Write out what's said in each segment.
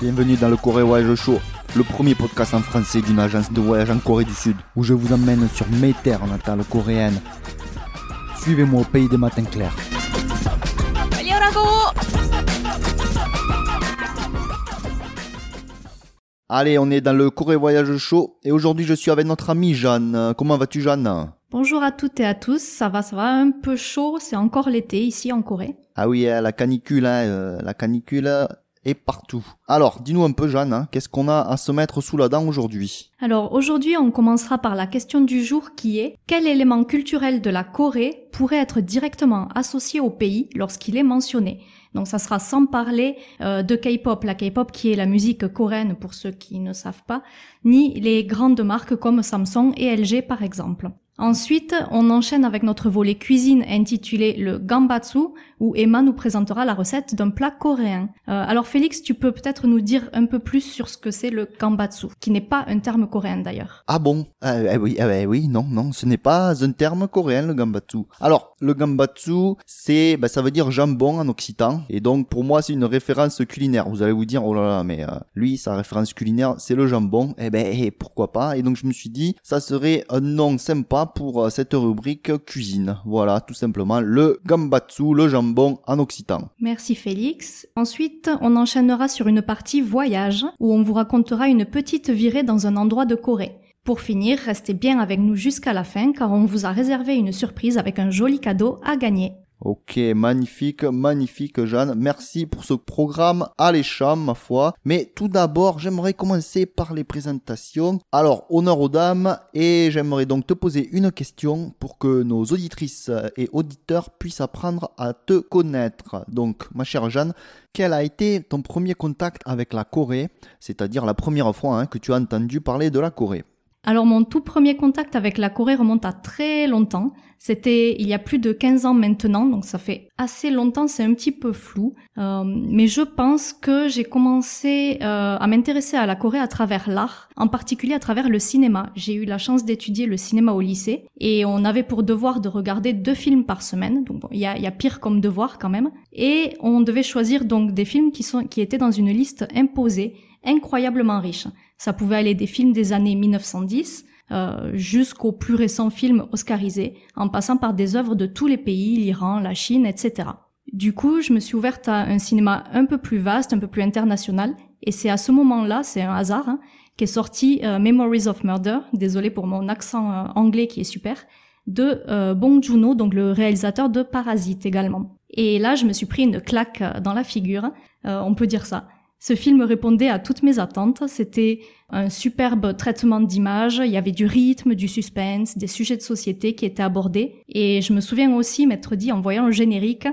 Bienvenue dans le Corée Voyage Show, le premier podcast en français d'une agence de voyage en Corée du Sud, où je vous emmène sur mes terres natales coréennes. Suivez-moi au pays des matins clairs. Allez, on est dans le Corée Voyage Show et aujourd'hui je suis avec notre amie Jeanne. Comment vas-tu Jeanne? Bonjour à toutes et à tous, ça va, ça va, un peu chaud, c'est encore l'été ici en Corée. Ah oui, hein, la canicule, hein, euh, la canicule est partout. Alors, dis-nous un peu Jeanne, hein, qu'est-ce qu'on a à se mettre sous la dent aujourd'hui? Alors aujourd'hui on commencera par la question du jour qui est quel élément culturel de la Corée pourrait être directement associé au pays lorsqu'il est mentionné? Donc ça sera sans parler euh, de K-pop, la K-pop qui est la musique coréenne pour ceux qui ne savent pas, ni les grandes marques comme Samsung et LG par exemple. Ensuite, on enchaîne avec notre volet cuisine intitulé le gambatsu, où Emma nous présentera la recette d'un plat coréen. Euh, alors Félix, tu peux peut-être nous dire un peu plus sur ce que c'est le gambatsu, qui n'est pas un terme coréen d'ailleurs. Ah bon? Euh, eh oui, eh ouais, oui, non, non, ce n'est pas un terme coréen le gambatsu. Alors, le gambatsu, c'est, bah, ça veut dire jambon en occitan, et donc pour moi c'est une référence culinaire. Vous allez vous dire, oh là là, mais euh, lui, sa référence culinaire, c'est le jambon. Eh ben, eh, pourquoi pas? Et donc je me suis dit, ça serait un nom sympa pour euh, cette rubrique cuisine. Voilà, tout simplement, le gambatsu, le jambon en occitan. Merci Félix. Ensuite, on enchaînera sur une partie voyage, où on vous racontera une petite virée dans un endroit de Corée. Pour finir, restez bien avec nous jusqu'à la fin car on vous a réservé une surprise avec un joli cadeau à gagner. Ok, magnifique, magnifique Jeanne. Merci pour ce programme alléchant, ma foi. Mais tout d'abord, j'aimerais commencer par les présentations. Alors, honneur aux dames, et j'aimerais donc te poser une question pour que nos auditrices et auditeurs puissent apprendre à te connaître. Donc, ma chère Jeanne, quel a été ton premier contact avec la Corée, c'est-à-dire la première fois hein, que tu as entendu parler de la Corée Alors mon tout premier contact avec la Corée remonte à très longtemps. C'était il y a plus de 15 ans maintenant, donc ça fait assez longtemps, c'est un petit peu flou. Euh, mais je pense que j'ai commencé euh, à m'intéresser à la Corée à travers l'art, en particulier à travers le cinéma. J'ai eu la chance d'étudier le cinéma au lycée et on avait pour devoir de regarder deux films par semaine. Donc bon, il y, a, y a pire comme devoir quand même. Et on devait choisir donc des films qui, sont, qui étaient dans une liste imposée, incroyablement riche. Ça pouvait aller des films des années 1910 euh, jusqu'aux plus récents films oscarisés, en passant par des œuvres de tous les pays, l'Iran, la Chine, etc. Du coup, je me suis ouverte à un cinéma un peu plus vaste, un peu plus international, et c'est à ce moment-là, c'est un hasard, hein, qu'est sorti euh, Memories of Murder, désolé pour mon accent euh, anglais qui est super, de euh, Bong Joon-ho, donc le réalisateur de Parasite également. Et là, je me suis pris une claque euh, dans la figure, euh, on peut dire ça. Ce film répondait à toutes mes attentes. C'était un superbe traitement d'image. Il y avait du rythme, du suspense, des sujets de société qui étaient abordés. Et je me souviens aussi m'être dit en voyant le générique,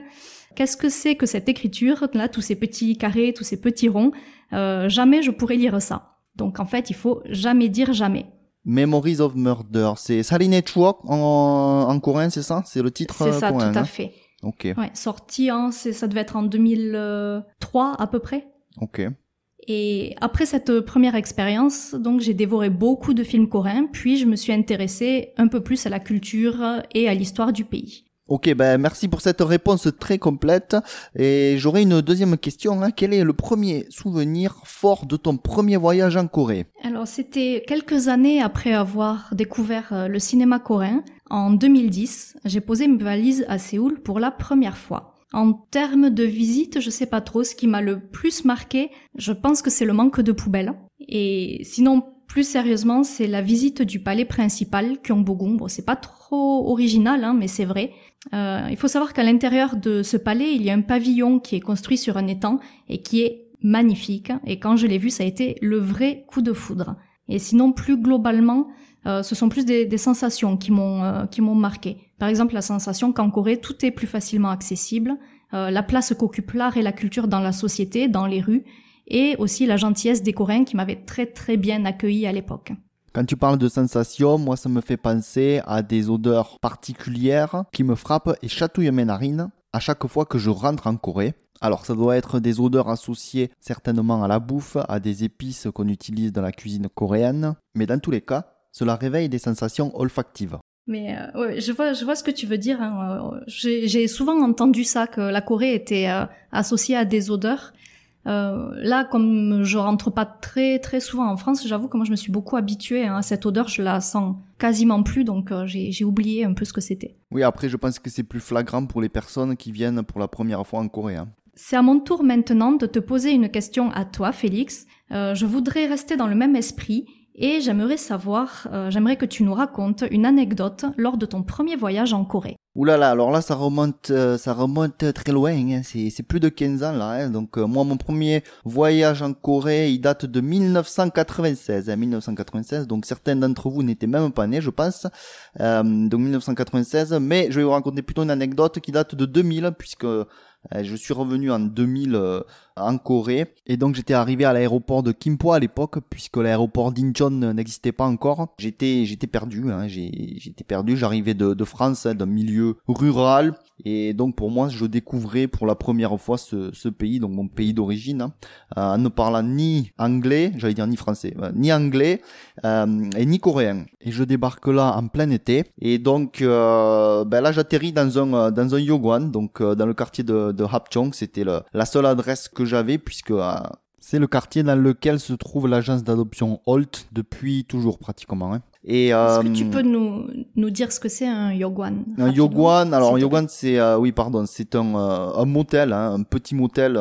qu'est-ce que c'est que cette écriture, là, tous ces petits carrés, tous ces petits ronds? Euh, jamais je pourrais lire ça. Donc en fait, il faut jamais dire jamais. Memories of Murder, c'est Saline Chuok en, en coréen, c'est ça? C'est le titre C'est euh, ça, coréen, tout à hein? fait. Ok, Ouais, sorti en, c'est- ça devait être en 2003 à peu près. Ok. Et après cette première expérience, donc j'ai dévoré beaucoup de films coréens, puis je me suis intéressée un peu plus à la culture et à l'histoire du pays. Ok, ben merci pour cette réponse très complète. Et j'aurais une deuxième question. hein. Quel est le premier souvenir fort de ton premier voyage en Corée? Alors c'était quelques années après avoir découvert euh, le cinéma coréen. En 2010, j'ai posé mes valises à Séoul pour la première fois. En termes de visite, je sais pas trop. Ce qui m'a le plus marqué, je pense que c'est le manque de poubelles. Et sinon, plus sérieusement, c'est la visite du palais principal, Gyeongbokgung. Bon, c'est pas trop original, hein, mais c'est vrai. Euh, il faut savoir qu'à l'intérieur de ce palais, il y a un pavillon qui est construit sur un étang et qui est magnifique. Et quand je l'ai vu, ça a été le vrai coup de foudre. Et sinon, plus globalement, euh, ce sont plus des, des sensations qui m'ont euh, qui m'ont marqué. Par exemple, la sensation qu'en Corée, tout est plus facilement accessible, euh, la place qu'occupe l'art et la culture dans la société, dans les rues, et aussi la gentillesse des Coréens qui m'avaient très très bien accueilli à l'époque. Quand tu parles de sensations, moi ça me fait penser à des odeurs particulières qui me frappent et chatouillent mes narines à chaque fois que je rentre en Corée. Alors ça doit être des odeurs associées certainement à la bouffe, à des épices qu'on utilise dans la cuisine coréenne, mais dans tous les cas, cela réveille des sensations olfactives. Mais euh, ouais, je vois, je vois ce que tu veux dire. Hein. Euh, J'ai souvent entendu ça que la Corée était euh, associée à des odeurs. Euh, là, comme je rentre pas très très souvent en France, j'avoue que moi je me suis beaucoup habituée hein, à cette odeur. Je la sens quasiment plus, donc euh, j'ai oublié un peu ce que c'était. Oui, après je pense que c'est plus flagrant pour les personnes qui viennent pour la première fois en Corée. Hein. C'est à mon tour maintenant de te poser une question à toi, Félix. Euh, je voudrais rester dans le même esprit et j'aimerais savoir, euh, j'aimerais que tu nous racontes une anecdote lors de ton premier voyage en Corée. Ouh là là, alors là ça remonte, euh, ça remonte très loin, hein. c'est plus de 15 ans là. Hein. Donc euh, moi mon premier voyage en Corée, il date de 1996, 1996. Hein. Donc certains d'entre vous n'étaient même pas nés, je pense. donc 1996, mais je vais vous raconter plutôt une anecdote qui date de 2000 puisque je suis revenu en 2000 en Corée. Et donc j'étais arrivé à l'aéroport de Kimpo à l'époque, puisque l'aéroport d'Incheon n'existait pas encore. J'étais j'étais perdu, hein, j'étais perdu. J'arrivais de, de France, hein, d'un milieu rural. Et donc pour moi, je découvrais pour la première fois ce, ce pays, donc mon pays d'origine, hein, en ne parlant ni anglais, j'allais dire ni français, euh, ni anglais euh, et ni coréen. Et je débarque là en plein été. Et donc euh, ben là, j'atterris dans un dans un yogwan, donc dans le quartier de, de Hapcheong. C'était la seule adresse que j'avais puisque euh, c'est le quartier dans lequel se trouve l'agence d'adoption Holt depuis toujours pratiquement. Hein. Et est-ce que tu euh, peux nous nous dire ce que c'est un yogwan Un yogwan, alors un yogwan c'est euh, oui pardon, c'est un un motel, hein, un petit motel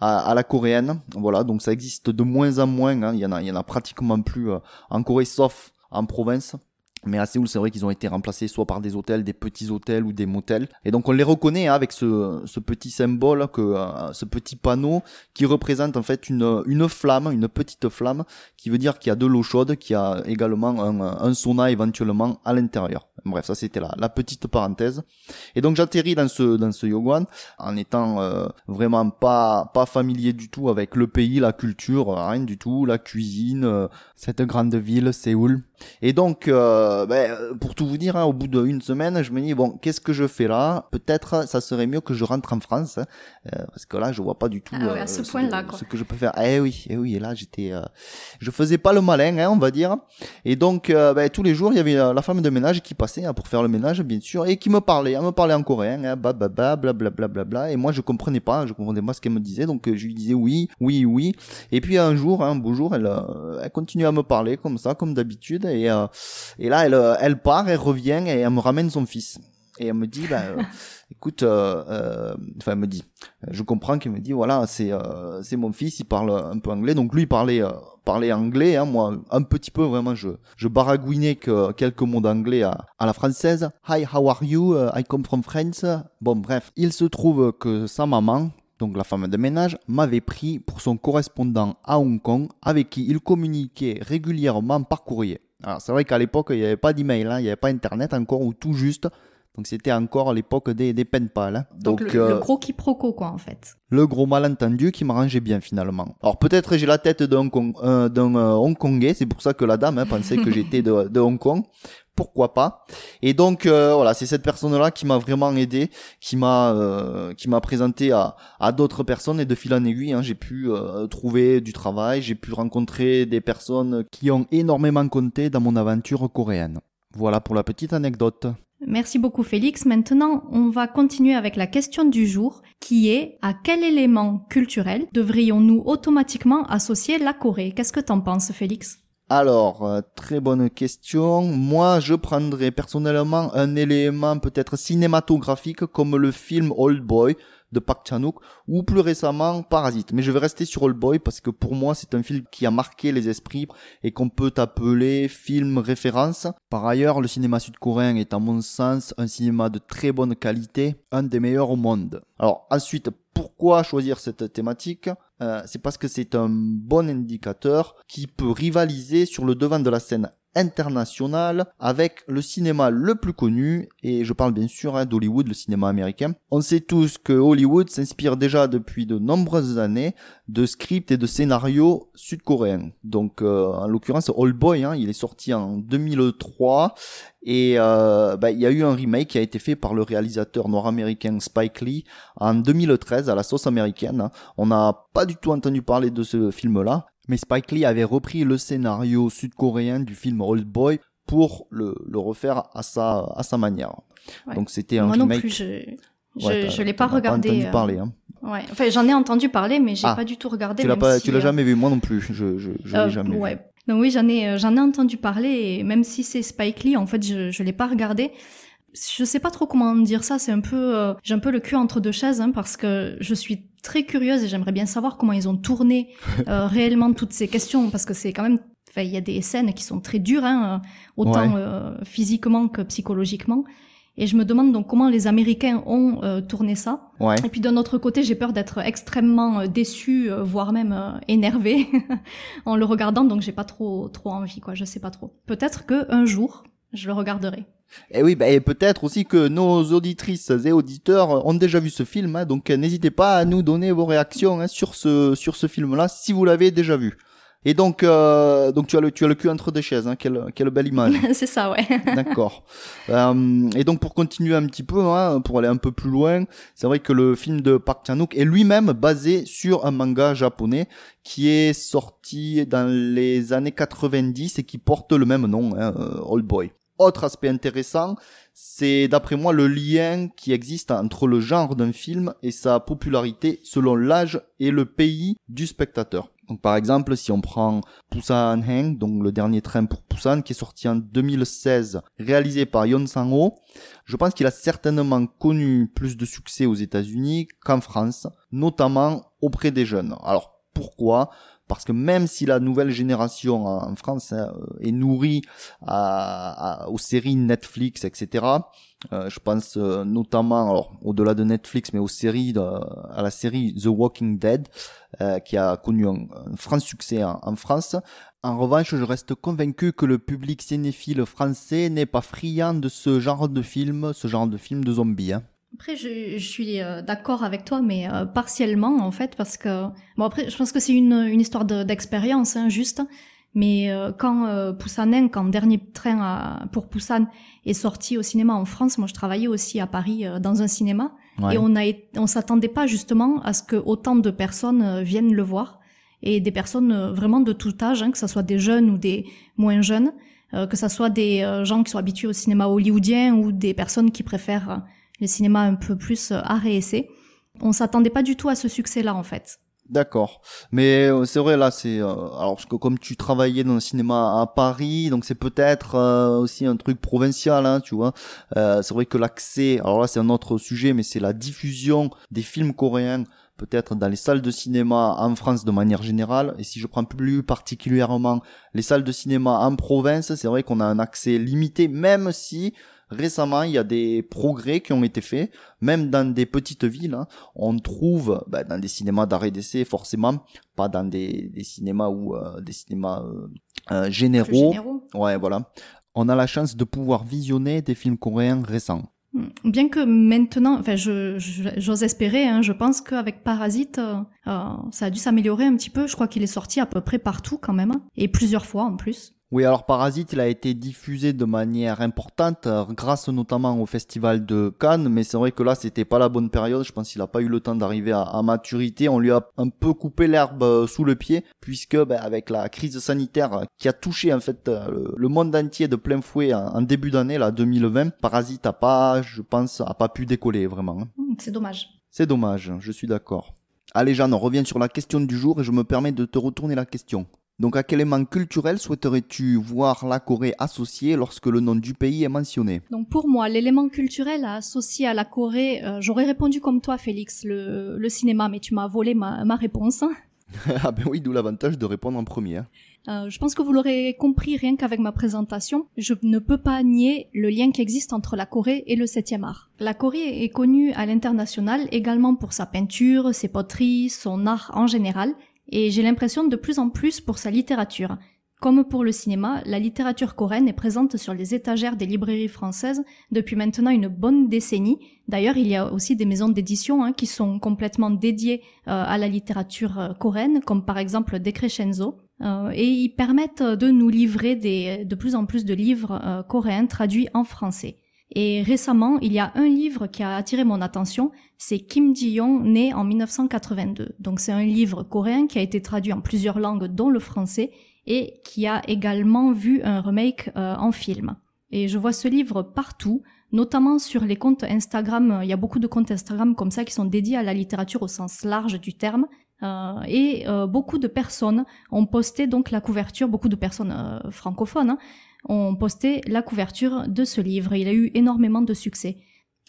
à, la coréenne. Voilà, donc ça existe de moins en moins. Hein. Il y en a, il y en a pratiquement plus en Corée, sauf en province. Mais à Séoul, c'est vrai qu'ils ont été remplacés soit par des hôtels, des petits hôtels ou des motels. Et donc on les reconnaît hein, avec ce, ce, petit symbole, que, euh, ce petit panneau qui représente en fait une, une flamme, une petite flamme, qui veut dire qu'il y a de l'eau chaude, qu'il y a également un, un sauna éventuellement à l'intérieur. Bref, ça c'était la, la petite parenthèse. Et donc j'atterris dans ce dans ce Yogwan en étant euh, vraiment pas pas familier du tout avec le pays, la culture, rien du tout, la cuisine, euh, cette grande ville Séoul. Et donc euh, ben, pour tout vous dire, hein, au bout d'une semaine, je me dis bon, qu'est-ce que je fais là? Peut-être ça serait mieux que je rentre en France hein, parce que là je vois pas du tout ah ce, point-là, ce que je peux faire. Eh oui, eh oui, et là j'étais, je faisais pas le malin, hein, on va dire. Et donc ben, tous les jours il y avait la femme de ménage qui passait Hein, pour faire le ménage, bien sûr, et qui me parlait, elle me parlait en coréen, hein, bla bla bla bla et moi je comprenais pas, je comprenais pas ce qu'elle me disait, donc euh, je lui disais oui, oui, oui, et puis un jour, un beau jour, elle, euh, elle continue à me parler comme ça, comme d'habitude, et, euh, et là elle, elle part, elle revient et elle me ramène son fils. Et elle me dit, bah, écoute, euh, enfin, elle me dit, je comprends qu'elle me dit, voilà, c'est c'est mon fils, il parle un peu anglais, donc lui il parlait parlais anglais, hein, moi, un petit peu vraiment, je, je baragouinais que quelques mots d'anglais à, à, la française. Hi, how are you? I come from France. Bon, bref, il se trouve que sa maman, donc la femme de ménage, m'avait pris pour son correspondant à Hong Kong, avec qui il communiquait régulièrement par courrier. Alors c'est vrai qu'à l'époque, il n'y avait pas d'email, hein, il n'y avait pas Internet encore, ou tout juste, donc c'était encore à l'époque des, des pen pals. Hein. Donc, le, euh, gros quiproquo quoi en fait. Le gros malentendu qui m'arrangeait bien finalement. Alors peut-être j'ai la tête d'un euh, d'un euh, Hongkongais, c'est pour ça que la dame hein, pensait que j'étais de, de Hong Kong pourquoi pas. Et donc euh, voilà c'est cette personne là qui m'a vraiment aidé qui m'a euh, qui m'a présenté à, d'autres personnes. Et de fil en aiguille hein, j'ai pu trouver du travail j'ai pu rencontrer des personnes qui ont énormément compté dans mon aventure coréenne. Voilà pour la petite anecdote. Merci beaucoup Félix. Maintenant, on va continuer avec la question du jour qui est à quel élément culturel devrions-nous automatiquement associer la Corée? Qu'est-ce que t'en penses Félix? Alors, euh, très bonne question. Moi, je prendrais personnellement un élément peut-être cinématographique comme le film Old Boy de Park Chan-wook ou plus récemment Parasite. Mais je vais rester sur Old Boy parce que pour moi c'est un film qui a marqué les esprits et qu'on peut appeler film référence. Par ailleurs, le cinéma sud-coréen est à mon sens un cinéma de très bonne qualité, un des meilleurs au monde. Alors ensuite, pourquoi choisir cette thématique euh, C'est parce que c'est un bon indicateur qui peut rivaliser sur le devant de la scène international avec le cinéma le plus connu, et je parle bien sûr hein, d'Hollywood, le cinéma américain. On sait tous que Hollywood s'inspire déjà depuis de nombreuses années de scripts et de scénarios sud-coréens. Donc euh, en l'occurrence Old Boy, hein, il est sorti en 2003 et euh, bah, il y a eu un remake qui a été fait par le réalisateur nord-américain Spike Lee en 2013 à la sauce américaine. Hein. On n'a pas du tout entendu parler de ce film-là, mais Spike Lee avait repris le scénario sud-coréen du film Old Boy pour le, le refaire à sa, à sa manière. Ouais. Donc c'était un Moi non remake. plus, je je, Ouais, je l'ai pas regardé. entendu euh, parler, hein. Ouais. Enfin, j'en ai entendu parler, mais j'ai Ah. pas du tout regardé. Tu l'as même pas, si, tu l'as euh, jamais vu, moi non plus. Je, je, je euh, l'ai jamais vu. ouais. Donc oui, j'en ai, euh, j'en ai entendu parler, et même si c'est Spike Lee, en fait, je, je l'ai pas regardé. Je sais pas trop comment dire ça. C'est un peu, j'ai un peu le cul entre deux chaises, hein, parce que je suis très curieuse et j'aimerais bien savoir comment ils ont tourné euh, réellement toutes ces questions, parce que c'est quand même, enfin, il y a des scènes qui sont très dures, hein, euh, autant Ouais. euh, physiquement que psychologiquement. Et je me demande donc comment les Américains ont euh, tourné ça. Ouais. Et puis d'un autre côté, j'ai peur d'être extrêmement euh, déçue, euh, voire même euh, énervée en le regardant, donc j'ai pas trop trop envie, quoi. Je sais pas trop. Peut-être que un jour, je le regarderai. Et oui, bah, et peut-être aussi que nos auditrices et auditeurs ont déjà vu ce film, hein, donc n'hésitez pas à nous donner vos réactions hein, sur ce sur ce film-là si vous l'avez déjà vu. Et donc, euh, donc tu as le tu as le cul entre deux chaises, hein, quelle quelle belle image. c'est ça, ouais. D'accord. Euh, et donc pour continuer un petit peu, hein, pour aller un peu plus loin, c'est vrai que le film de Park Chan-wook est lui-même basé sur un manga japonais qui est sorti dans les années 90 et qui porte le même nom, hein, euh, Old Boy. Autre aspect intéressant, c'est d'après moi le lien qui existe entre le genre d'un film et sa popularité selon l'âge et le pays du spectateur. Donc par exemple, si on prend Busan Heng, donc le dernier train pour Busan, qui est sorti en 2016, réalisé par Yon Sang-ho, je pense qu'il a certainement connu plus de succès aux États-Unis qu'en France, notamment auprès des jeunes. Alors pourquoi? Parce que même si la nouvelle génération en France hein, est nourrie aux séries Netflix, etc., euh, je pense euh, notamment, alors au-delà de Netflix, mais aux séries, à la série The Walking Dead, euh, qui a connu un, franc succès en, en France. En revanche, je reste convaincu que le public cinéphile français n'est pas friand de ce genre de film, ce genre de film de zombies. Hein. Après, je, je suis euh, d'accord avec toi, mais euh, partiellement en fait, parce que bon après, je pense que c'est une, une histoire de- d'expérience, hein, juste. Mais euh, quand euh, Poussanen, quand Dernier Train à- pour Poussan est sorti au cinéma en France, moi je travaillais aussi à Paris euh, dans un cinéma, Ouais. et on a, on s'attendait pas justement à ce que autant de personnes euh, viennent le voir, et des personnes vraiment de tout âge, hein, que ce soit des jeunes ou des moins jeunes, euh, que ce soit des gens qui sont habitués au cinéma hollywoodien ou des personnes qui préfèrent le cinéma un peu plus euh, art et essai. On s'attendait pas du tout à ce succès-là en fait. D'accord. Mais euh, c'est vrai là, c'est euh, alors parce que comme tu travaillais dans le cinéma à Paris, donc c'est peut-être euh, aussi un truc provincial, hein, tu vois. Euh, c'est vrai que l'accès, alors là c'est un autre sujet, mais c'est la diffusion des films coréens peut-être dans les salles de cinéma en France de manière générale. Et si je prends plus particulièrement les salles de cinéma en province, c'est vrai qu'on a un accès limité, même si récemment il y a des progrès qui ont été faits, même dans des petites villes. hein, on trouve bah, dans des cinémas d'arrêt d'essai forcément, pas dans des, des cinémas ou euh, des cinémas euh, euh, Plus généraux. généraux. Ouais, voilà. On a la chance de pouvoir visionner des films coréens récents. Mm. Bien que maintenant, enfin, je, je- j'ose espérer, hein, je pense qu'avec Parasite, euh, euh, ça a dû s'améliorer un petit peu. Je crois qu'il est sorti à peu près partout quand même, et plusieurs fois en plus. Oui, alors Parasite, il a été diffusé de manière importante, euh, grâce notamment au festival de Cannes, mais c'est vrai que là, c'était pas la bonne période. Je pense qu'il a pas eu le temps d'arriver à, à maturité. On lui a un peu coupé l'herbe euh, sous le pied, puisque ben, avec la crise sanitaire qui a touché en fait euh, le, le monde entier de plein fouet en, en début d'année, là, 2020, Parasite a pas, je pense, a pas pu décoller vraiment. hein. Mm, C'est dommage. C'est dommage, je suis d'accord. Allez Jeanne, on revient sur la question du jour et je me permets de te retourner la question. Donc à quel élément culturel souhaiterais-tu voir la Corée associée lorsque le nom du pays est mentionné? Donc pour moi, l'élément culturel à associer à la Corée, euh, j'aurais répondu comme toi, Félix, le, le cinéma, mais tu m'as volé ma, ma réponse. Ah ben oui, d'où l'avantage de répondre en premier. hein. Euh, je pense que vous l'aurez compris rien qu'avec ma présentation. Je ne peux pas nier le lien qui existe entre la Corée et le 7e art. La Corée est connue à l'international également pour sa peinture, ses poteries, son art en général, et j'ai l'impression de plus en plus pour sa littérature. Comme pour le cinéma, la littérature coréenne est présente sur les étagères des librairies françaises depuis maintenant une bonne décennie. D'ailleurs, il y a aussi des maisons d'édition hein, qui sont complètement dédiées euh, à la littérature euh, coréenne, comme par exemple Decrescenzo. Euh, et ils permettent de nous livrer de plus en plus de livres coréens traduits en français. Et récemment, il y a un livre qui a attiré mon attention, c'est Kim Ji-young, né en 1982. Donc c'est un livre coréen qui a été traduit en plusieurs langues, dont le français, et qui a également vu un remake euh, en film. Et je vois ce livre partout, notamment sur les comptes Instagram. Il y a beaucoup de comptes Instagram comme ça qui sont dédiés à la littérature au sens large du terme. Euh, et euh, beaucoup de personnes ont posté donc la couverture, beaucoup de personnes francophones hein, ont posté la couverture de ce livre. Il a eu énormément de succès.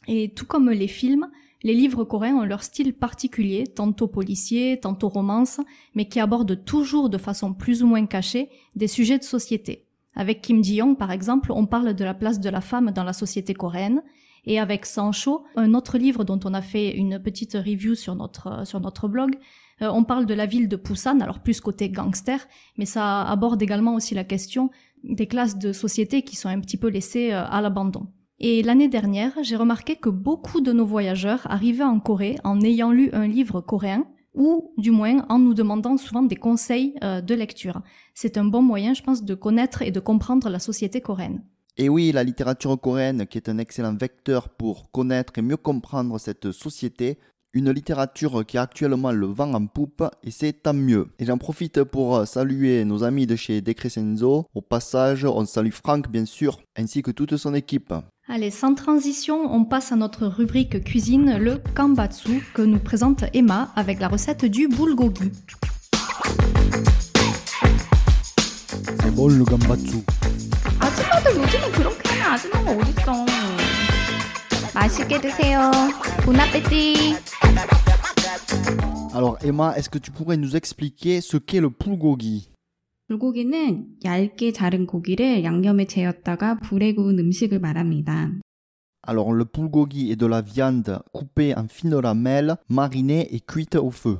Et tout comme les films, les livres coréens ont leur style particulier, tantôt policier, tantôt romance, mais qui abordent toujours de façon plus ou moins cachée des sujets de société. Avec Kim Ji-young, par exemple, on parle de la place de la femme dans la société coréenne, et avec Sancho, un autre livre dont on a fait une petite review sur notre, sur notre blog, euh, on parle de la ville de Busan, alors plus côté gangster, mais ça aborde également aussi la question des classes de société qui sont un petit peu laissées euh, à l'abandon. Et l'année dernière, j'ai remarqué que beaucoup de nos voyageurs arrivaient en Corée en ayant lu un livre coréen, ou du moins en nous demandant souvent des conseils euh, de lecture. C'est un bon moyen, je pense, de connaître et de comprendre la société coréenne. Et oui, la littérature coréenne, qui est un excellent vecteur pour connaître et mieux comprendre cette société, une littérature qui a actuellement le vent en poupe et c'est tant mieux. Et j'en profite pour saluer nos amis de chez Decrescenzo. Au passage, on salue Franck bien sûr, ainsi que toute son équipe. Allez, sans transition, on passe à notre rubrique cuisine, le kambatsu, que nous présente Emma avec la recette du bulgogi. C'est bon le kambatsu. 맛있게 드세요. 본 아페티. Alors Emma, est-ce que tu pourrais nous expliquer ce qu'est le bulgogi 불고기는 얇게 자른 고기를 양념에 재웠다가 불에 구운 음식을 말합니다. Alors le bulgogi est de la viande coupée en fines lamelles, marinée et cuite au feu.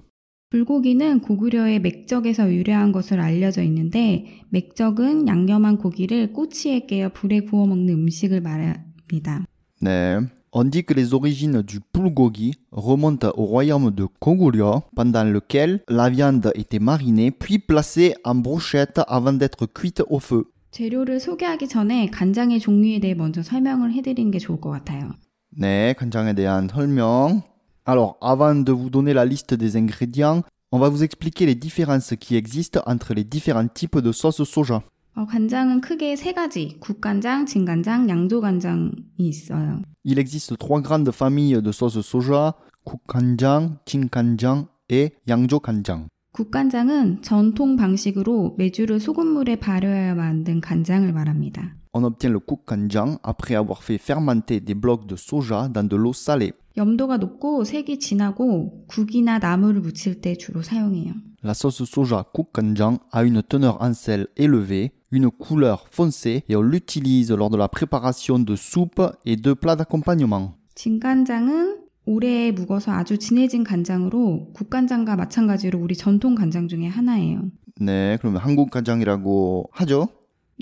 불고기는 고구려의 맥적에서 유래한 것으로 알려져 있는데 맥적은 양념한 고기를 꼬치에 깨어 불에 구워 먹는 음식을 말합니다. 네. On dit que les origines du bulgogi remontent au royaume de Goguryeo, pendant lequel la viande était marinée puis placée en brochette avant d'être cuite au feu. 재료를 소개하기 전에 간장의 종류에 대해 먼저 설명을 해드리는 게 좋을 것 같아요. 네, 간장에 대한 설명. Alors, avant de vous donner la liste des ingrédients, on va vous expliquer les différences qui existent entre les différents types de sauce soja. 어, 간장은 크게 세 가지, 국간장, 진간장, 양조간장이 있어요. Il existe trois grandes familles de sauce soja, 국간장, 진간장 et 양조간장. 국간장은 전통 방식으로 메주를 소금물에 발효하여 만든 간장을 말합니다. On obtient le 국간장 après avoir fait fermenter des blocs de soja dans de l'eau salée. 염도가 높고 색이 진하고 국이나 나물을 무칠 때 주로 사용해요. La sauce soja 국간장 a une teneur en sel élevée, une couleur foncée et on l'utilise lors de la préparation de soupe et de plats d'accompagnement. 진간장은 오래 묵어서 아주 진해진 간장으로 국간장과 마찬가지로 우리 전통 간장 중에 하나예요. 네, 그러면 한국 간장이라고 하죠?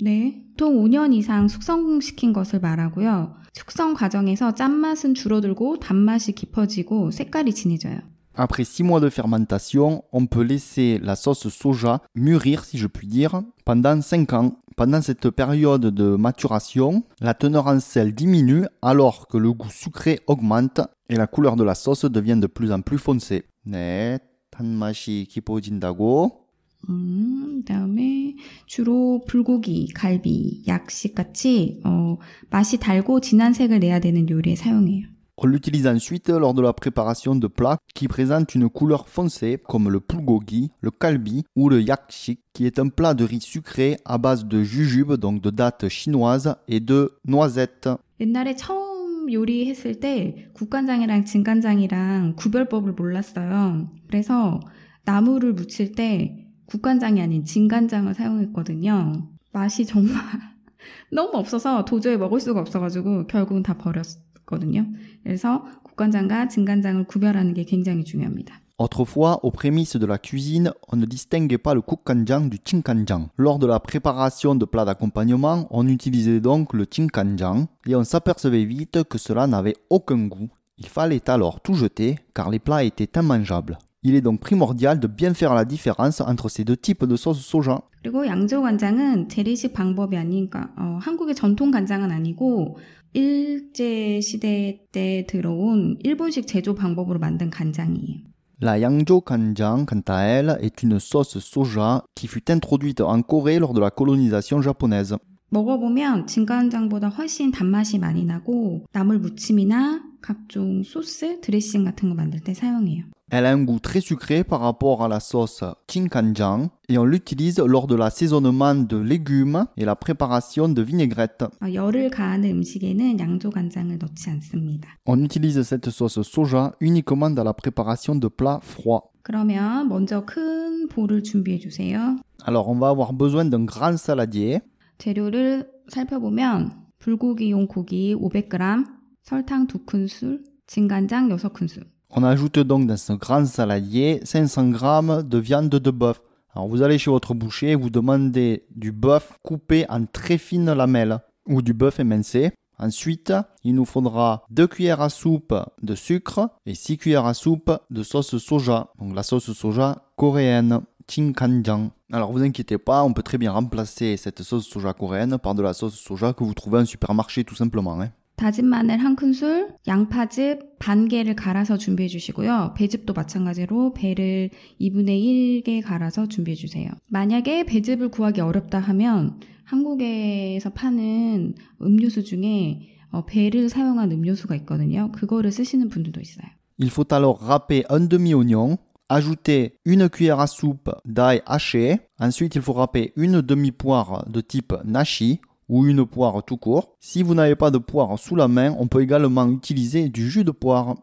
네. 보통 5년 이상 숙성시킨 것을 말하고요. 숙성 과정에서 짠맛은 줄어들고 단맛이 깊어지고 색깔이 진해져요. Après 6 mois de fermentation, on peut laisser la sauce soja mûrir, si je puis dire, pendant 5 ans. Pendant cette période de maturation, la teneur en sel diminue alors que le goût sucré augmente et la couleur de la sauce devient de plus en plus foncée. 네, 단맛이 깊어진다고. 음, 그다음에 주로 불고기, 갈비, 약식 같이 어, 맛이 달고 진한 색을 내야 되는 요리에 사용해요. On l'utilise ensuite lors de la préparation de plats qui présentent une couleur foncée comme le bulgogi, le kalbi ou le yakshik qui est un plat de riz sucré à base de jujube donc de dattes chinoises et de noisettes. 옛날에 처음 요리했을 때 국간장이랑 진간장이랑 구별법을 몰랐어요. 그래서 나물을 무칠 때 국간장이 아닌 진간장을 사용했거든요. 맛이 정말 너무 없어서 도저히 먹을 수가 없어가지고 결국은 다 버렸 거든요. 그래서 국간장과 진간장을 구별하는 게 굉장히 중요합니다. Autrefois, aux prémices de la cuisine, on ne distinguait pas le kukkanjang du chinkanjang. Lors de la préparation de plats d'accompagnement, on utilisait donc le chinkanjang et on s'apercevait vite que cela n'avait aucun goût. Il fallait alors tout jeter car les plats étaient immangeables. Il est donc primordial de bien faire la différence entre ces deux types de sauce soja. 그리고 양조 간장은 재래식 방법이 아니니까 어, 한국의 전통 간장은 아니고 일제 시대 때 들어온 일본식 제조 방법으로 만든 간장이에요. La Yangzhou Kanjang, quant à elle, est une sauce soja qui fut introduite en Corée lors de la colonisation japonaise. 먹어보면 진간장보다 훨씬 단맛이 많이 나고 나물 무침이나 각종 소스, 드레싱 같은 거 만들 때 사용해요. Elle a un goût très sucré par rapport à la sauce Chinkanjang et on l'utilise lors de l'assaisonnement de légumes et la préparation de vinaigrettes. 어, 열을 가하는 음식에는 양조 간장을 넣지 않습니다. On utilise cette sauce soja uniquement dans la préparation de plats froids. 그러면 먼저 큰 볼을 준비해 주세요. Alors on va avoir besoin d'un grand saladier. 재료를 살펴보면 불고기용 고기 500g, 설탕 2큰술, 진간장 6큰술. On ajoute donc dans ce grand saladier 500 g de viande de bœuf. Alors vous allez chez votre boucher vous demandez du bœuf coupé en très fines lamelles ou du bœuf émincé. Ensuite, il nous faudra 2 cuillères à soupe de sucre et 6 cuillères à soupe de sauce soja. Donc la sauce soja coréenne, Chinkanjang. Alors vous inquiétez pas, on peut très bien remplacer cette sauce soja coréenne par de la sauce soja que vous trouvez en supermarché tout simplement. hein. 다진 마늘 한 큰술, 양파즙 반 개를 갈아서 준비해 주시고요. 배즙도 마찬가지로 배를 2분의 1개 갈아서 준비해 주세요. 만약에 배즙을 구하기 어렵다 하면 한국에서 파는 음료수 중에 어, 배를 사용한 음료수가 있거든요. 그거를 쓰시는 분들도 있어요. Il faut alors râper un demi-oignon, ajouter une cuillère à soupe d'ail haché, ensuite il faut râper une demi-poire de type nashi ou une poire tout court. Si vous n'avez pas de poire sous la main, on peut également utiliser du jus de poire.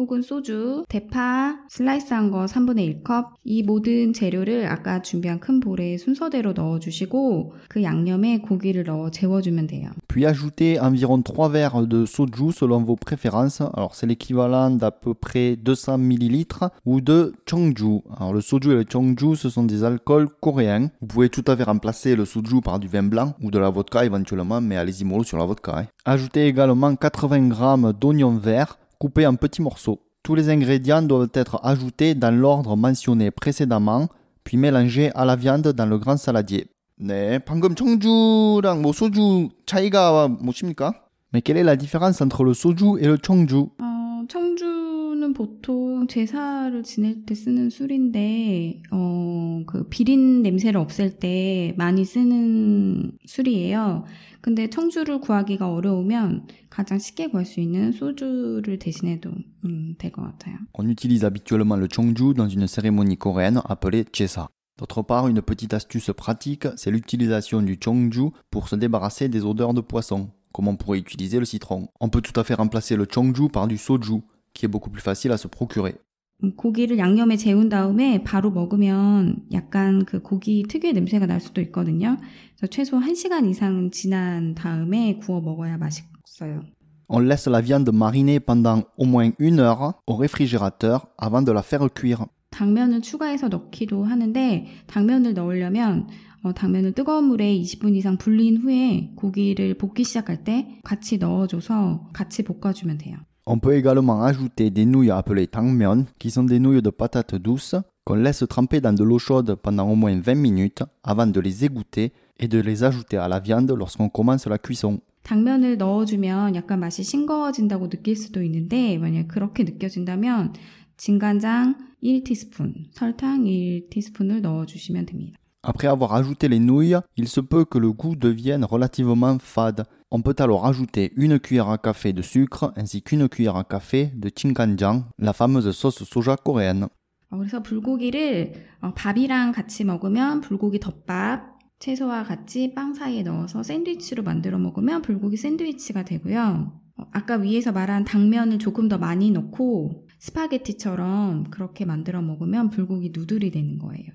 혹은 소주, 대파, 슬라이스한 거 3분의 1컵. 이 모든 재료를 아까 준비한 큰 볼에 순서대로 넣어주시고 그 양념에 고기를 넣어 재워주면 돼요. Puis ajouter environ 3 verres de soju selon vos préférences. Alors c'est l'équivalent d'à peu près 200 ml ou de chongju. Alors le soju et le chongju ce sont des alcools coréens. Vous pouvez tout à fait remplacer le soju par du vin blanc ou de la vodka éventuellement, mais allez-y mollo sur la vodka. hein. Ajoutez également 80 g d'oignons verts coupés en petits morceaux. Tous les ingrédients doivent être ajoutés dans l'ordre mentionné précédemment, puis mélangés à la viande dans le grand saladier. 네, 방금 청주랑 뭐 소주 차이가 뭐십니까? Mais quelle est la différence entre le soju et le chongju? 어, 청주 는 보통 제사를 지낼 때 쓰는 술인데, 어, 그 비린 냄새를 없앨 때 많이 쓰는 술이에요. 근데 청주를 구하기가 어려우면 가장 쉽게 구할 수 있는 소주를 대신해도 음, 될것 같아요. On utilise habituellement le chongju dans une cérémonie coréenne appelée chesa. D'autre part, une petite astuce pratique, c'est l'utilisation du chongju pour se débarrasser des odeurs de poisson, comme on pourrait utiliser le citron. On peut tout à fait remplacer le chongju par du soju, qui est beaucoup plus facile à se procurer. 음, 고기를 양념에 재운 다음에 바로 먹으면 약간 그 고기 특유의 냄새가 날 수도 있거든요. 그래서 최소 1시간 이상은 지난 다음에 구워 먹어야 맛있어요. On laisse la viande mariner pendant au moins une heure au réfrigérateur avant de la faire cuire. 당면을 추가해서 넣기도 하는데 당면을 넣으려면 어, 당면을 뜨거운 물에 20분 이상 불린 후에 고기를 볶기 시작할 때 같이 넣어줘서 같이 볶아주면 돼요. On peut également ajouter des nouilles appelées tangmyeon, qui sont des nouilles de patates douces qu'on laisse tremper dans de l'eau chaude pendant au moins 20 minutes avant de les égoutter et de les ajouter à la viande lorsqu'on commence la cuisson. 당면을 넣어주면 약간 맛이 싱거워진다고 느낄 수도 있는데 만약 그렇게 느껴진다면 진간장 1티스푼, 설탕 1티스푼을 넣어주시면 됩니다. Après avoir ajouté les nouilles, il se peut que le goût devienne relativement fade. On peut alors ajouter une cuillère à café de sucre ainsi qu'une cuillère à café de chinkanjang, la fameuse sauce soja coréenne. 어, 그래서 불고기를 어, 밥이랑 같이 먹으면 불고기 덮밥, 채소와 같이 빵 사이에 넣어서 샌드위치로 만들어 먹으면 불고기 샌드위치가 되고요. 어, 아까 위에서 말한 당면을 조금 더 많이 넣고 스파게티처럼 그렇게 만들어 먹으면 불고기 누들이 되는 거예요.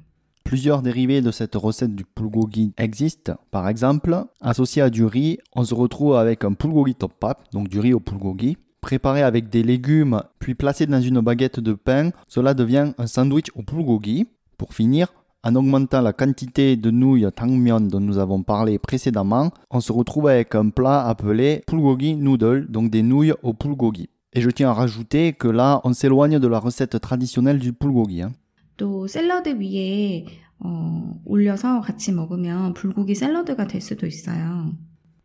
Plusieurs dérivés de cette recette du bulgogi existent. Par exemple, associé à du riz, on se retrouve avec un bulgogi toppap, donc du riz au bulgogi. Préparé avec des légumes, puis placé dans une baguette de pain, cela devient un sandwich au bulgogi. Pour finir, en augmentant la quantité de nouilles tangmyeon dont nous avons parlé précédemment, on se retrouve avec un plat appelé bulgogi noodle, donc des nouilles au bulgogi. Et je tiens à rajouter que là, on s'éloigne de la recette traditionnelle du bulgogi. hein. 또 샐러드 위에 어, 올려서 같이 먹으면 불고기 샐러드가 될 수도 있어요.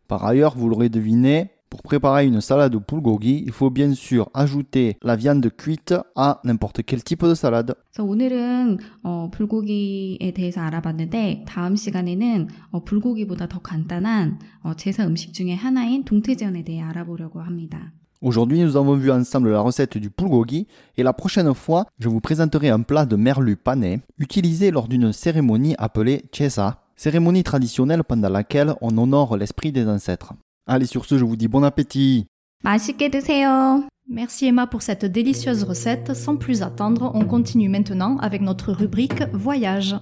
Par ailleurs, vous l'aurez deviné, pour préparer une salade bulgogi, il faut bien sûr ajouter la viande cuite à n'importe quel type de salade. 그래서 오늘은 어, 불고기에 대해서 알아봤는데 다음 시간에는 어, 불고기보다 더 간단한 어, 제사 음식 중에 하나인 동태전에 대해 알아보려고 합니다. Aujourd'hui, nous avons vu ensemble la recette du bulgogi et la prochaine fois, je vous présenterai un plat de merlu pané utilisé lors d'une cérémonie appelée chesa, cérémonie traditionnelle pendant laquelle on honore l'esprit des ancêtres. Allez, sur ce, je vous dis bon appétit. Merci Emma pour cette délicieuse recette. Sans plus attendre, on continue maintenant avec notre rubrique voyage.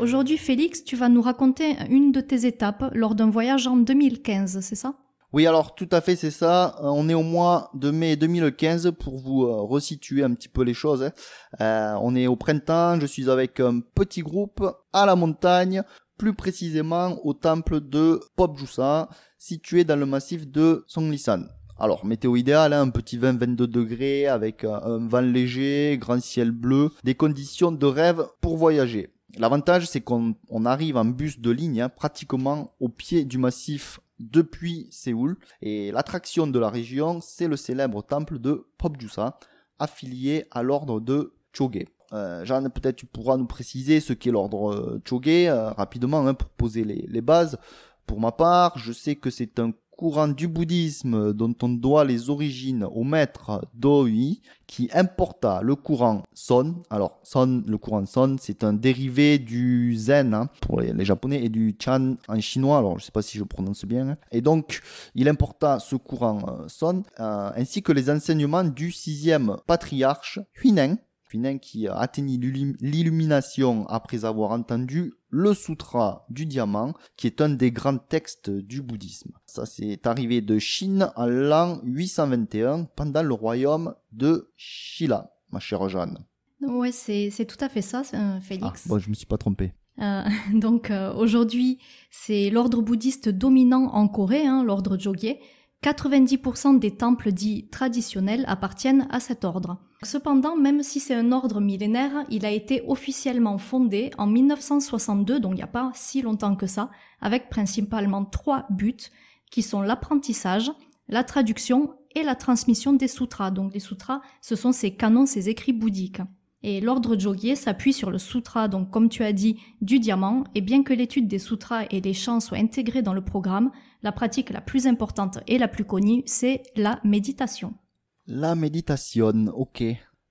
Aujourd'hui Félix, tu vas nous raconter une de tes étapes lors d'un voyage en 2015, c'est ça? Oui, alors tout à fait, c'est ça. Euh, On est au mois de mai 2015 pour vous euh, resituer un petit peu les choses. hein. Euh, on est au printemps, je suis avec un petit groupe à la montagne, plus précisément au temple de Popjusa, situé dans le massif de Songlisan. Alors, météo idéale, hein, un petit 20-22 degrés avec un, un vent léger, grand ciel bleu, des conditions de rêve pour voyager. L'avantage, c'est qu'on on arrive en bus de ligne, hein, pratiquement au pied du massif depuis Séoul. Et l'attraction de la région, c'est le célèbre temple de Popjusa, affilié à l'ordre de Choge. Euh, Jeanne, peut-être tu pourras nous préciser ce qu'est l'ordre euh, Choge euh, rapidement hein, pour poser les bases. Pour ma part, je sais que c'est un courant du bouddhisme dont on doit les origines au maître Doi qui importa le courant Son. Alors Son, le courant Son, c'est un dérivé du Zen hein, pour les, japonais et du Chan en chinois. Alors je sais pas si je prononce bien. hein. Et donc il importa ce courant euh, Son euh, ainsi que les enseignements du sixième patriarche. Huineng qui atteignit l'illum- l'illumination après avoir entendu le Sutra du diamant, qui est un des grands textes du bouddhisme. Ça, c'est arrivé de Chine en l'an 821, pendant le royaume de Shila, ma chère Jeanne. Ouais, c'est c'est tout à fait ça, euh, Ah, Félix. bon, je me suis pas trompé. Euh, donc euh, aujourd'hui, c'est l'ordre bouddhiste dominant en Corée, hein, l'ordre Jogye. 90% des temples dits traditionnels appartiennent à cet ordre. Cependant, même si c'est un ordre millénaire, il a été officiellement fondé en 1962, donc il n'y a pas si longtemps que ça, avec principalement trois buts, qui sont l'apprentissage, la traduction et la transmission des sutras. Donc les sutras, ce sont ces canons, ces écrits bouddhiques. Et l'ordre Jogye s'appuie sur le sutra, donc comme tu as dit, du diamant, et bien que l'étude des sutras et des chants soient intégrés dans le programme, la pratique la plus importante et la plus connue, c'est la méditation. La méditation, ok.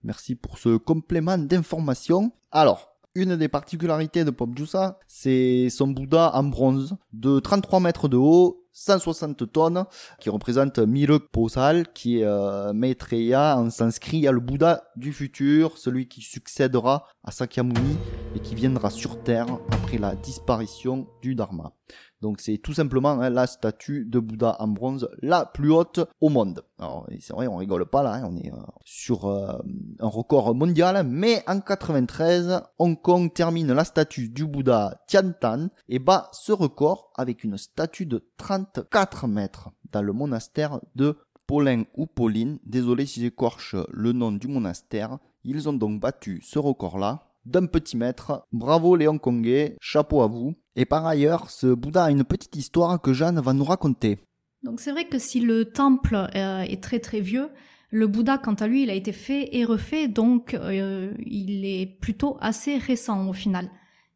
Merci pour ce complément d'information. Alors, une des particularités de Popjusa, c'est son Bouddha en bronze de 33 mètres de haut, 160 tonnes, qui représente Miruk Posal, qui est euh, Maitreya en sanskrit, le Bouddha du futur, celui qui succédera à Sakyamuni et qui viendra sur Terre après la disparition du Dharma. Donc c'est tout simplement hein, la statue de Bouddha en bronze la plus haute au monde. Alors c'est vrai, on rigole pas là, hein, on est euh, sur euh, un record mondial, mais en 93, Hong Kong termine la statue du Bouddha Tiantan et bat ce record avec une statue de 34 mètres dans le monastère de Paulin ou Pauline. Désolé si j'écorche le nom du monastère. Ils ont donc battu ce record-là d'un petit mètre. Bravo les Hongkongais, chapeau à vous. Et par ailleurs, ce Bouddha a une petite histoire que Jeanne va nous raconter. Donc c'est vrai que si le temple euh, est très très vieux, le Bouddha, quant à lui, il a été fait et refait, donc euh, il est plutôt assez récent au final.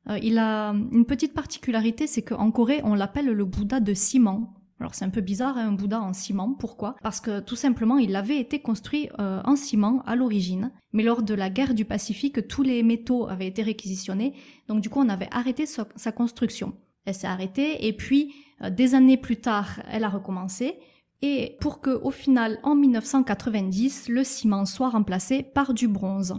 Euh, il a une petite particularité, c'est qu'en Corée, on l'appelle le Bouddha de ciment. Alors c'est un peu bizarre, hein, un Bouddha en ciment. Pourquoi? Parce que tout simplement, il avait été construit euh, en ciment à l'origine, mais lors de la guerre du Pacifique, tous les métaux avaient été réquisitionnés, donc du coup, on avait arrêté sa, construction. Elle s'est arrêtée, et puis euh, des années plus tard, elle a recommencé. Et pour que, au final, en 1990, le ciment soit remplacé par du bronze.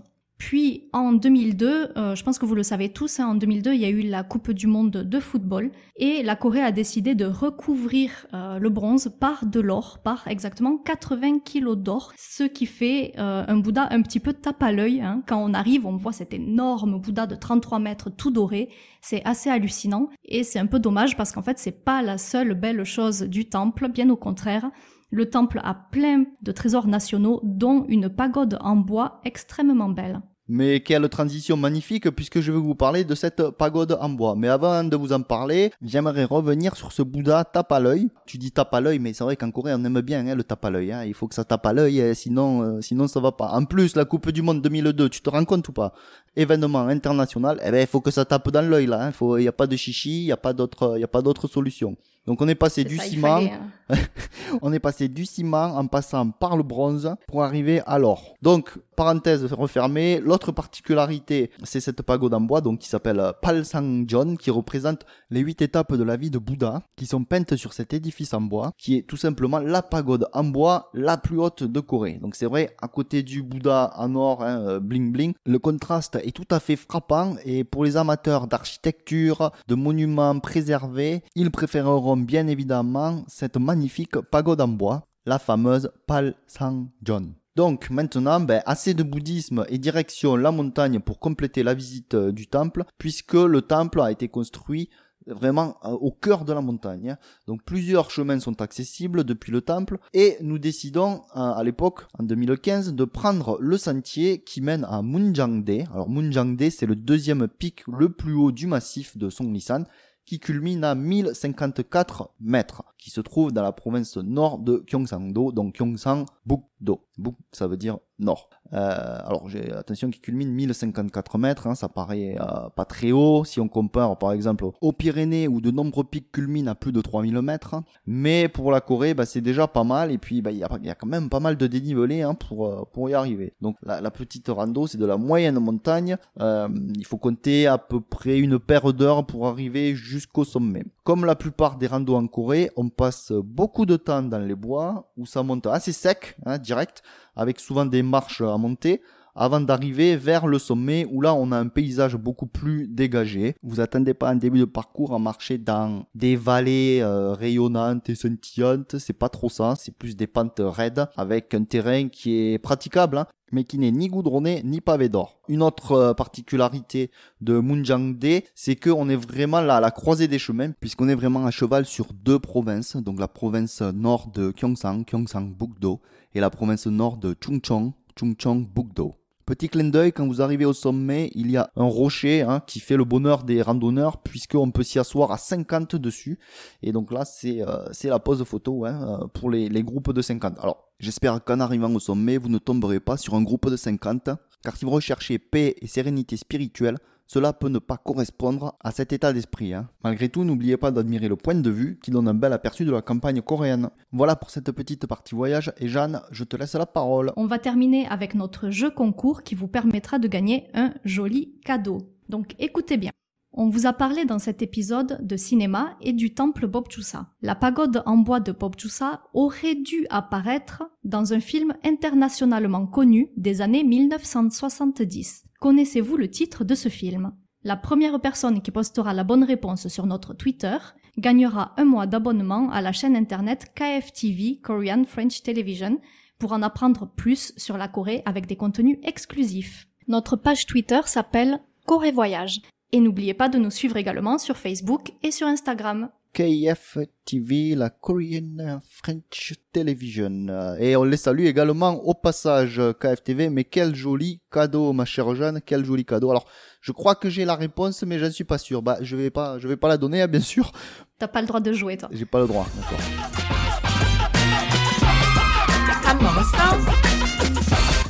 Puis en 2002, euh, je pense que vous le savez tous, hein, en 2002, il y a eu la Coupe du Monde de football et la Corée a décidé de recouvrir euh, le bronze par de l'or, par exactement 80 kilos d'or, ce qui fait euh, un Bouddha un petit peu tape à l'œil. Hein. Quand on arrive, on voit cet énorme Bouddha de 33 mètres tout doré. C'est assez hallucinant et c'est un peu dommage parce qu'en fait, c'est pas la seule belle chose du temple, bien au contraire. Le temple a plein de trésors nationaux, dont une pagode en bois extrêmement belle. Mais quelle transition magnifique puisque je vais vous parler de cette pagode en bois. Mais avant de vous en parler, j'aimerais revenir sur ce Bouddha tape à l'œil. Tu dis tape à l'œil, mais c'est vrai qu'en Corée on aime bien hein, le tape à l'œil. Hein. Il faut que ça tape à l'œil, hein, sinon euh, sinon ça va pas. En plus, la Coupe du Monde 2002, tu te rends compte ou pas? Événement international, eh ben il faut que ça tape dans l'œil là. Il n'y a pas de chichi, il y a pas d'autre, il y a pas d'autre solution. Donc on est passé du ciment, hein. on est passé du ciment en passant par le bronze pour arriver à l'or. Donc parenthèse refermée, l'autre particularité, c'est cette pagode en bois donc qui s'appelle Palsangjon qui représente les huit étapes de la vie de Bouddha qui sont peintes sur cet édifice en bois qui est tout simplement la pagode en bois la plus haute de Corée. Donc c'est vrai à côté du Bouddha en or hein, euh, bling bling, le contraste est tout à fait frappant et pour les amateurs d'architecture, de monuments préservés, ils préféreront bien évidemment cette magnifique pagode en bois, la fameuse Pal Sang-jon. Donc maintenant, ben, assez de bouddhisme et direction la montagne pour compléter la visite euh, du temple, puisque le temple a été construit vraiment euh, au cœur de la montagne. Hein. Donc plusieurs chemins sont accessibles depuis le temple et nous décidons euh, à l'époque, en 2015, de prendre le sentier qui mène à Munjangde. Alors Munjangde, c'est le deuxième pic le plus haut du massif de Songlisan qui culmine à 1054 mètres, qui se trouve dans la province nord de Gyeongsang-do, donc Gyeongsang-buk-do. Buk, ça veut dire nord. Euh, alors j'ai attention qui culmine 1054 mètres, hein, ça paraît euh, pas très haut si on compare par exemple aux Pyrénées où de nombreux pics culminent à plus de 3000 mètres. Mais pour la Corée, bah, c'est déjà pas mal et puis bah, il y, a, y, a, quand même pas mal de dénivelé hein, pour, euh, pour y arriver. Donc la, la petite rando c'est de la moyenne montagne, euh, il faut compter à peu près une paire d'heures pour arriver jusqu'au sommet. Comme la plupart des randos en Corée, on passe beaucoup de temps dans les bois où ça monte assez sec, hein, direct avec souvent des marches à monter avant d'arriver vers le sommet où là on a un paysage beaucoup plus dégagé. Vous attendez pas un début de parcours à marcher dans des vallées euh, rayonnantes et scintillantes, c'est pas trop ça, c'est plus des pentes raides avec un terrain qui est praticable. Hein, mais qui n'est ni goudronné ni pavé d'or. Une autre euh, particularité de Munjangde, c'est qu'on est vraiment là à la croisée des chemins, puisqu'on est vraiment à cheval sur deux provinces, donc la province nord de Gyeongsang, Gyeongsang-bukdo, et la province nord de Chungcheong, Chungcheong-bukdo. Petit clin d'œil, quand vous arrivez au sommet, il y a un rocher hein, qui fait le bonheur des randonneurs puisqu'on peut s'y asseoir à 50 dessus. Et donc là, c'est euh, la pose photo hein, euh, pour les, les groupes de 50. Alors, j'espère qu'en arrivant au sommet, vous ne tomberez pas sur un groupe de 50, car si vous recherchez paix et sérénité spirituelle, cela peut ne pas correspondre à cet état d'esprit. Hein. Malgré tout, n'oubliez pas d'admirer le point de vue qui donne un bel aperçu de la campagne coréenne. Voilà pour cette petite partie voyage et Jeanne, je te laisse la parole. On va terminer avec notre jeu concours qui vous permettra de gagner un joli cadeau. Donc écoutez bien. On vous a parlé dans cet épisode de cinéma et du temple Bobchusa. La pagode en bois de Bobchusa aurait dû apparaître dans un film internationalement connu des années 1970. Connaissez-vous le titre de ce film? La première personne qui postera la bonne réponse sur notre Twitter gagnera un mois d'abonnement à la chaîne internet KFTV Korean French Television pour en apprendre plus sur la Corée avec des contenus exclusifs. Notre page Twitter s'appelle Corée Voyage et n'oubliez pas de nous suivre également sur Facebook et sur Instagram. KF TV, la Korean French Television. Et on les salue également au passage KFTV. Mais quel joli cadeau, ma chère Jeanne, quel joli cadeau. Alors, je crois que j'ai la réponse, mais je ne suis pas sûr. Bah, je vais pas, je vais pas la donner, hein, bien sûr. T'as pas le droit de jouer, toi. J'ai pas le droit, d'accord.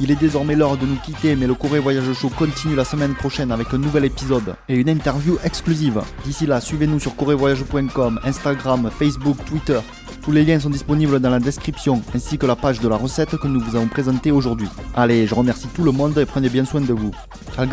Il est désormais l'heure de nous quitter, mais le Corée Voyage Show continue la semaine prochaine avec un nouvel épisode et une interview exclusive. D'ici là, suivez-nous sur corévoyage.com, Instagram, Facebook, Twitter. Tous les liens sont disponibles dans la description, ainsi que la page de la recette que nous vous avons présentée aujourd'hui. Allez, je remercie tout le monde et prenez bien soin de vous. Ciao,